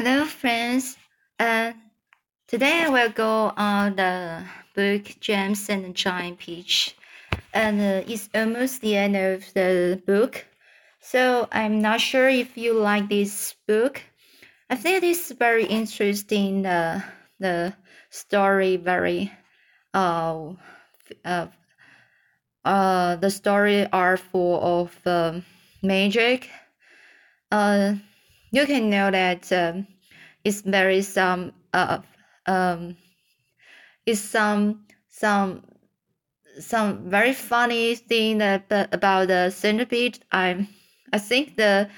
Hello, friends. Uh, today I will go on the book James and the Giant Peach, and uh, it's almost the end of the book. So I'm not sure if you like this book. I think it's very interesting. Uh, the story very, uh, uh, uh, the story are full of um, magic. Uh you can know that um, it's very some uh um it's some some some very funny thing that, about the centipede. I I think the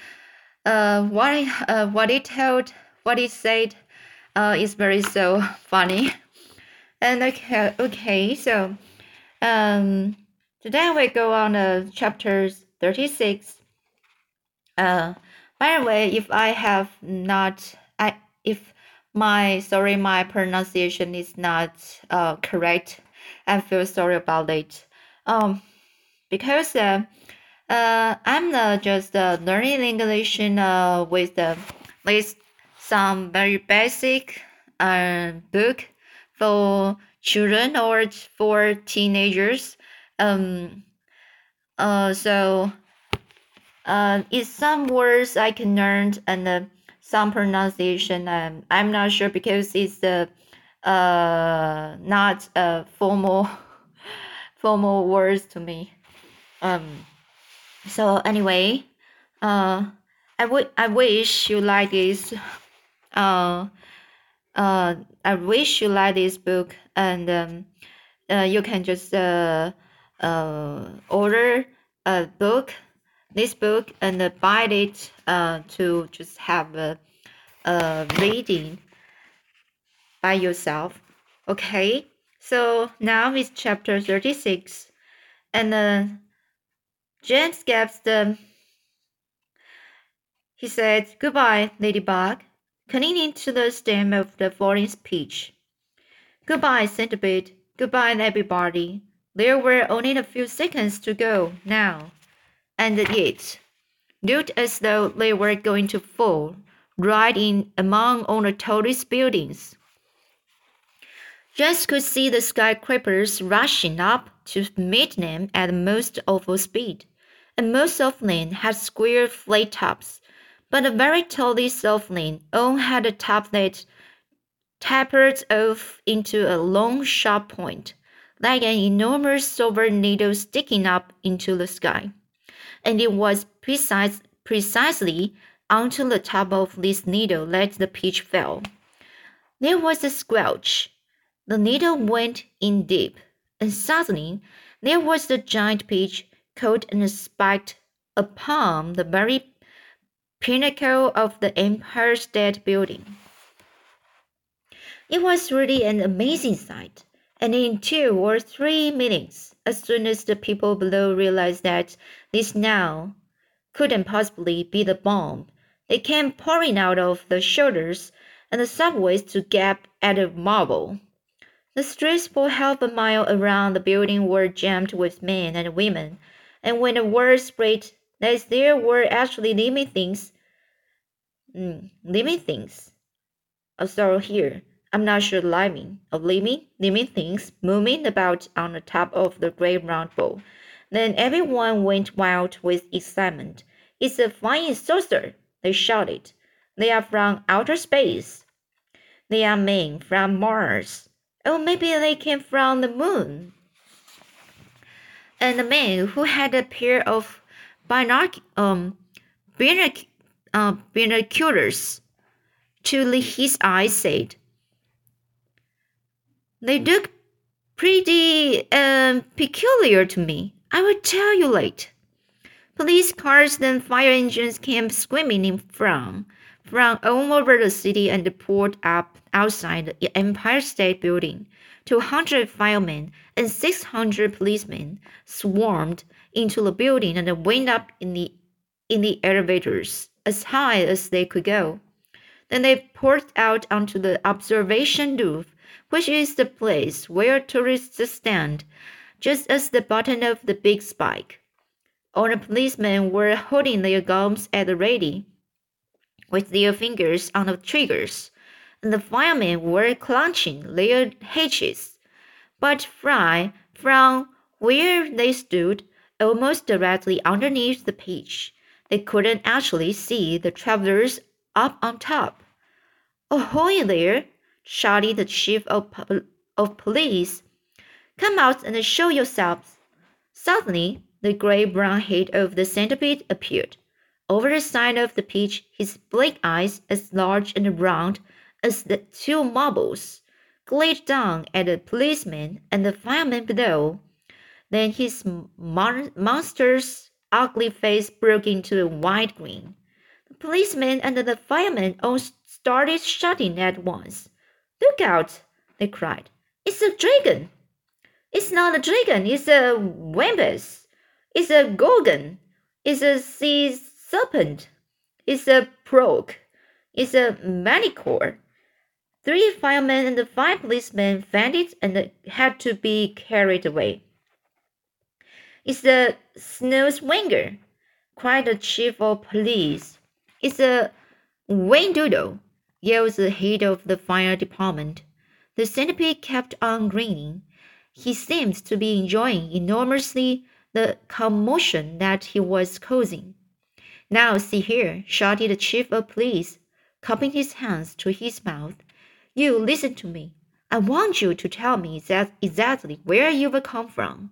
uh what it, uh what it told what it said uh is very so funny. And okay okay so um today we go on uh chapters 36 uh by the way, if I have not, I if my sorry my pronunciation is not uh correct, I feel sorry about it. Um, because uh, uh I'm uh, just uh, learning English uh with with some very basic uh book for children or for teenagers. Um. Uh. So uh, it's some words I can learn and uh, some pronunciation. Um, I'm not sure because it's uh, uh, not a formal formal words to me. Um, so anyway, uh, I I wish you like this. Uh, uh, I wish you like this book and um, uh, you can just uh, uh, order a book this book and buy it uh, to just have a, a reading by yourself. Okay, so now it's chapter 36, and uh, James gives the. He said, Goodbye, Ladybug, clinging to the stem of the falling peach. Goodbye, Centipede. Goodbye, everybody. There were only a few seconds to go now and yet looked as though they were going to fall right in among all the tallest buildings. Just could see the skyscrapers rushing up to meet them at the most awful speed, and most of them had square flat tops, but the very tallest of them all had a top that tapered off into a long sharp point, like an enormous silver needle sticking up into the sky and it was precise, precisely onto the top of this needle that the peach fell. There was a squelch. The needle went in deep, and suddenly there was the giant peach caught and spiked upon the very pinnacle of the Empire State Building. It was really an amazing sight, and in two or three minutes as soon as the people below realized that this now couldn't possibly be the bomb, they came pouring out of the shelters and the subways to gap at the marble. The streets for half a mile around the building were jammed with men and women, and when the word spread that there were actually living things, mm, living things, I saw here, I'm not sure living, of living, living things moving about on the top of the great round ball. Then everyone went wild with excitement. It's a flying saucer, they shouted. They are from outer space. They are men from Mars. Oh, maybe they came from the moon. And the man who had a pair of binoc um, binoc uh, binoculars to his eyes said, they look pretty um, peculiar to me. I will tell you later. Police cars and fire engines came screaming in from from all over the city and poured up outside the Empire State Building. 200 firemen and 600 policemen swarmed into the building and went up in the in the elevators as high as they could go. Then they poured out onto the observation roof which is the place where tourists stand, just as the bottom of the big spike. All the policemen were holding their guns at the ready. with their fingers on the triggers, and the firemen were clenching their hatchets. But Fry, from where they stood, almost directly underneath the pitch, they couldn't actually see the travelers up on top. Ahoy there! shouted the chief of, of police. Come out and show yourselves. Suddenly, the gray brown head of the centipede appeared. Over the side of the pitch, his black eyes, as large and round as the two marbles, glared down at the policeman and the fireman below. Then his mon monster's ugly face broke into a wide grin. The policeman and the fireman all started shouting at once. Look out! they cried. It's a dragon! It's not a dragon, it's a wampus. It's a gorgon. It's a sea serpent. It's a Prock. It's a manticore. Three firemen and five policemen fainted and had to be carried away. It's a snow swinger, cried the chief of police. It's a Doodle, yelled the head of the fire department. The centipede kept on grinning. He seemed to be enjoying enormously the commotion that he was causing. Now see here, shouted the chief of police, cupping his hands to his mouth. You listen to me. I want you to tell me that exactly where you've come from.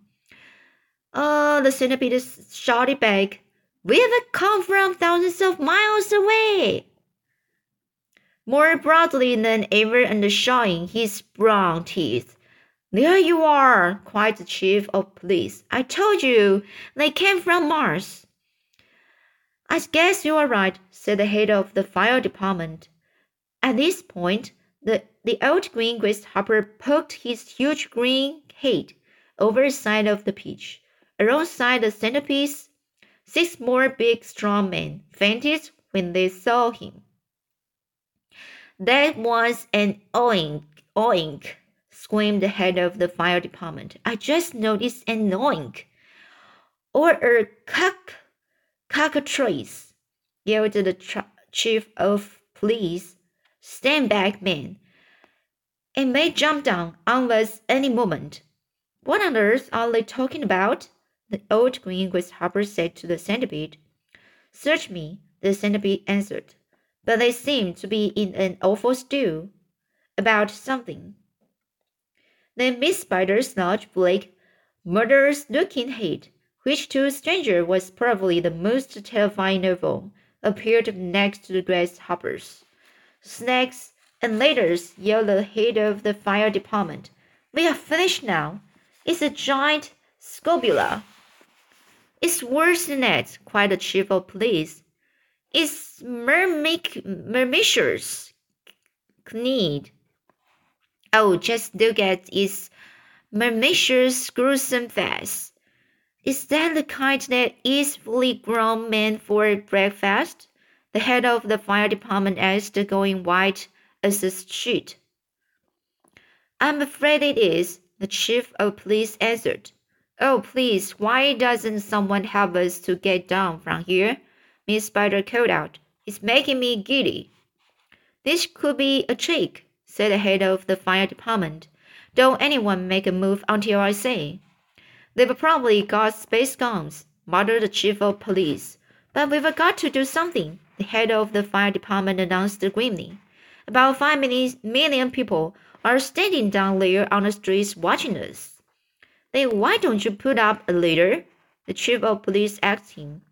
Oh, the centipede shouted back. We've come from thousands of miles away. More broadly than ever and showing his brown teeth. There you are, cried the chief of police. I told you they came from Mars. I guess you are right, said the head of the fire department. At this point, the, the old green grasshopper poked his huge green head over the side of the pitch. Alongside the centipede, six more big strong men fainted when they saw him. That was an oink, oink, screamed the head of the fire department. I just noticed an oink. Or a cock, cockatrice, yelled the chief of police. Stand back, men. It may jump down on us any moment. What on earth are they talking about? The old green grasshopper said to the centipede. Search me, the centipede answered, but they seem to be in an awful stew about something. Then Miss Spider's large, black, murderous looking head, which to a stranger was probably the most terrifying of all, appeared next to the grasshopper's. Snakes and ladders yelled the head of the fire department. We are finished now. It's a giant Scorpula. It's worse than that, cried the chief of police. It's mermic mermishers need. Oh, just look at its mermishers gruesome face. Is that the kind that eats fully grown men for breakfast? The head of the fire department asked, going white as a sheet. I'm afraid it is, the chief of police answered. Oh, please, why doesn't someone help us to get down from here? Miss Spider called out. It's making me giddy. This could be a trick, said the head of the fire department. Don't anyone make a move until I say. They've probably got space guns, muttered the chief of police. But we've got to do something the head of the fire department announced grimly. About five million people are standing down there on the streets watching us. Then why don't you put up a leader? The chief of police asked him.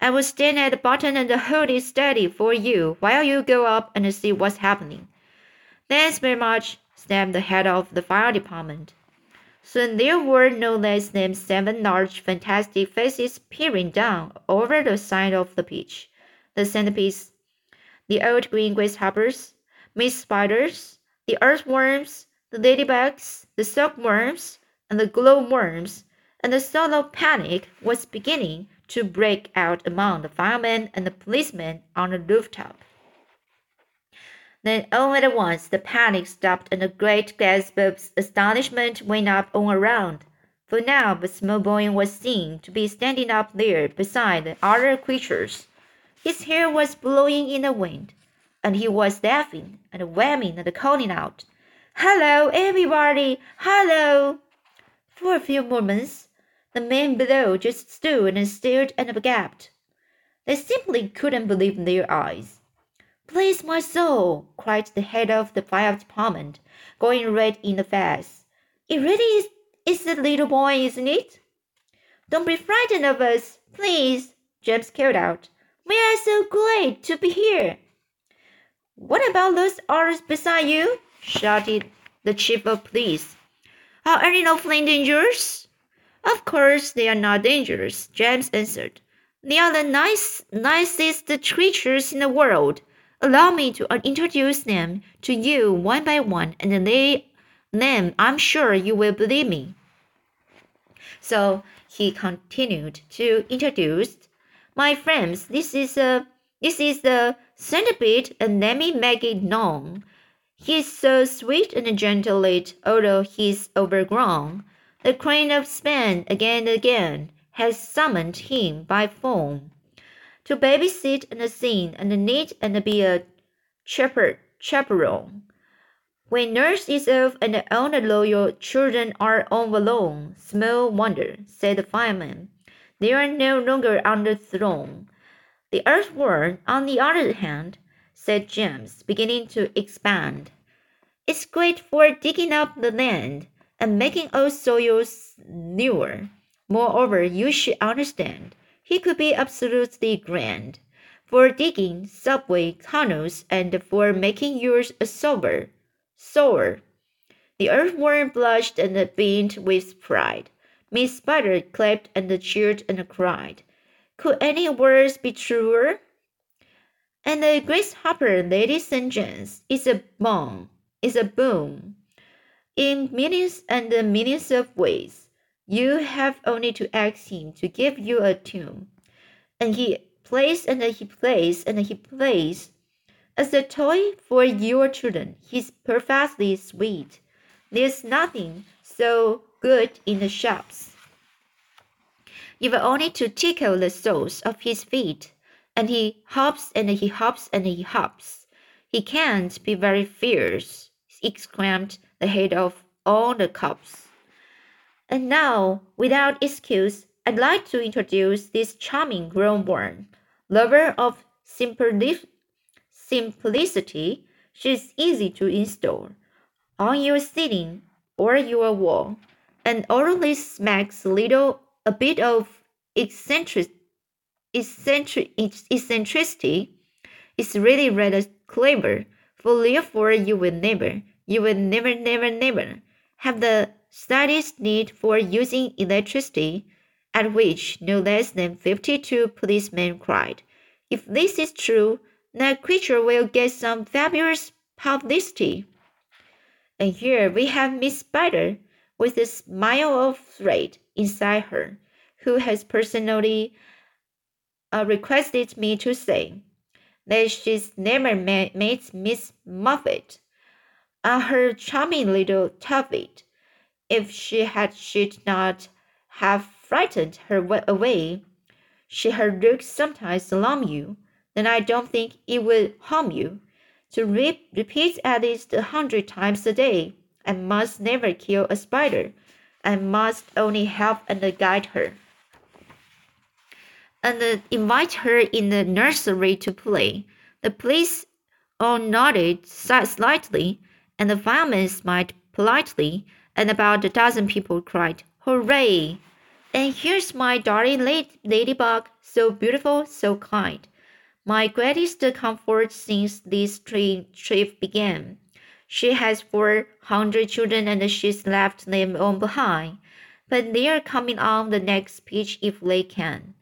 I will stand at the bottom and hold it steady for you while you go up and see what's happening. Thanks very much, snapped the head of the fire department. Soon there were no less than seven large, fantastic faces peering down over the side of the pitch the centipedes, the old green grasshoppers, Miss Spiders, the earthworms, the ladybugs, the silkworms, and the glowworms, and a sort of panic was beginning to break out among the firemen and the policemen on the rooftop. Then all at once the panic stopped and a great gasp of astonishment went up all around. For now the small boy was seen to be standing up there beside the other creatures His hair was blowing in the wind, and he was laughing and whamming and calling out, Hello, everybody! Hello! For a few moments, the men below just stood and stared and gaped. They simply couldn't believe their eyes. Bless my soul! cried the head of the fire department, going red in the face. It really is, is the little boy, isn't it? Don't be frightened of us, please, James called out. We are so glad to be here. What about those others beside you? shouted the chief of police. Are any of them dangerous? Of course they are not dangerous, James answered. They are the nice, nicest creatures in the world. Allow me to introduce them to you one by one, and they, then I'm sure you will believe me. So he continued to introduce my friends. This is a this is the centipede, and let me make it known. He's so sweet and gentle, although he's overgrown. The Queen of Spain again and again has summoned him by phone to babysit and sing and knit and be a chaper chaperone. When nurse is off and all the loyal children are on alone, small wonder, said the fireman. They are no longer on the throne. The earthworm, on the other hand, said James, beginning to expand. It's great for digging up the land and making old soils newer. Moreover, you should understand, he could be absolutely grand for digging subway tunnels and for making yours a sober, sour. The earthworm blushed and beamed with pride. Miss Spider clapped and cheered and cried. Could any words be truer? And the grasshopper, ladies and gents, is a bomb, is a boom, in millions and millions of ways. You have only to ask him to give you a tune, and he plays and he plays and he plays. As a toy for your children, he's perfectly sweet. There's nothing so good in the shops. You've only to tickle the soles of his feet, and he hops and he hops and he hops. He can't be very fierce, exclaimed the head of all the cops. And now, without excuse, I'd like to introduce this charming glowworm lover of simplicity. She's easy to install on your ceiling or your wall, and always smacks a little a bit of eccentric, eccentric, eccentricity. It's really rather clever, for therefore you will never, you will never, never, never have the slightest need for using electricity, at which no less than fifty-two policemen cried. If this is true, that creature will get some fabulous publicity. And here we have Miss Spider, with a smile of threat inside her, who has personally uh, requested me to say that she's never met Miss Muffet, uh, her charming little tuffet, if she had should not have frightened her away, she her looks sometimes alarm you, then I don't think it would harm you. To re repeat at least a hundred times a day, I must never kill a spider. I must only help and guide her. And invite her in the nursery to play. The police all nodded slightly, and the fireman smiled politely and about a dozen people cried, Hooray! And here's my darling lady ladybug, so beautiful, so kind. My greatest comfort since this trip began. She has four hundred children and she's left them all behind. But they're coming on the next pitch if they can.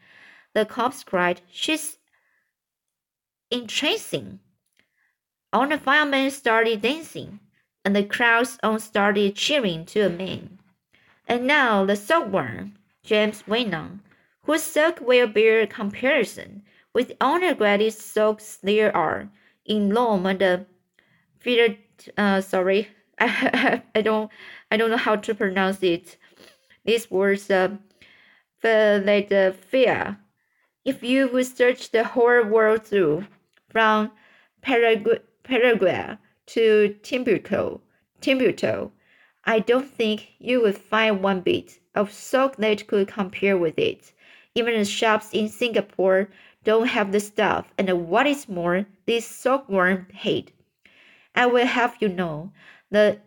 The cops cried, She's entrancing. All the firemen started dancing and the crowds all started cheering to a man. And now the silkworm, James went whose silk will bear comparison with the greatest silks there are in Rome and the Peter, uh, sorry, I, don't, I don't know how to pronounce it. This was uh, Philadelphia, If you would search the whole world through, from Paraguay, Paraguay to Timbuktu, Timbuktu, I don't think you would find one bit of silk that could compare with it. Even the shops in Singapore don't have the stuff, and what is more, this silkworm hate. I will have you know the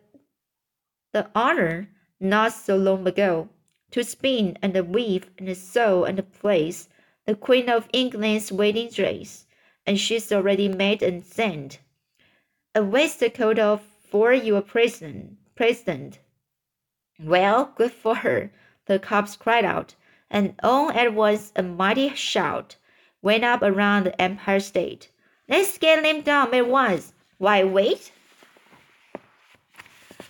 the honor not so long ago to spin and weave and sew and place the Queen of England's wedding dress, and she's already made and sent. A waistcoat of for your president. President. Well, good for her, the cubs cried out, and all at once a mighty shout went up around the Empire State. Let's get him down at once. Why wait?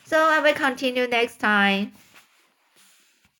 So I will continue next time.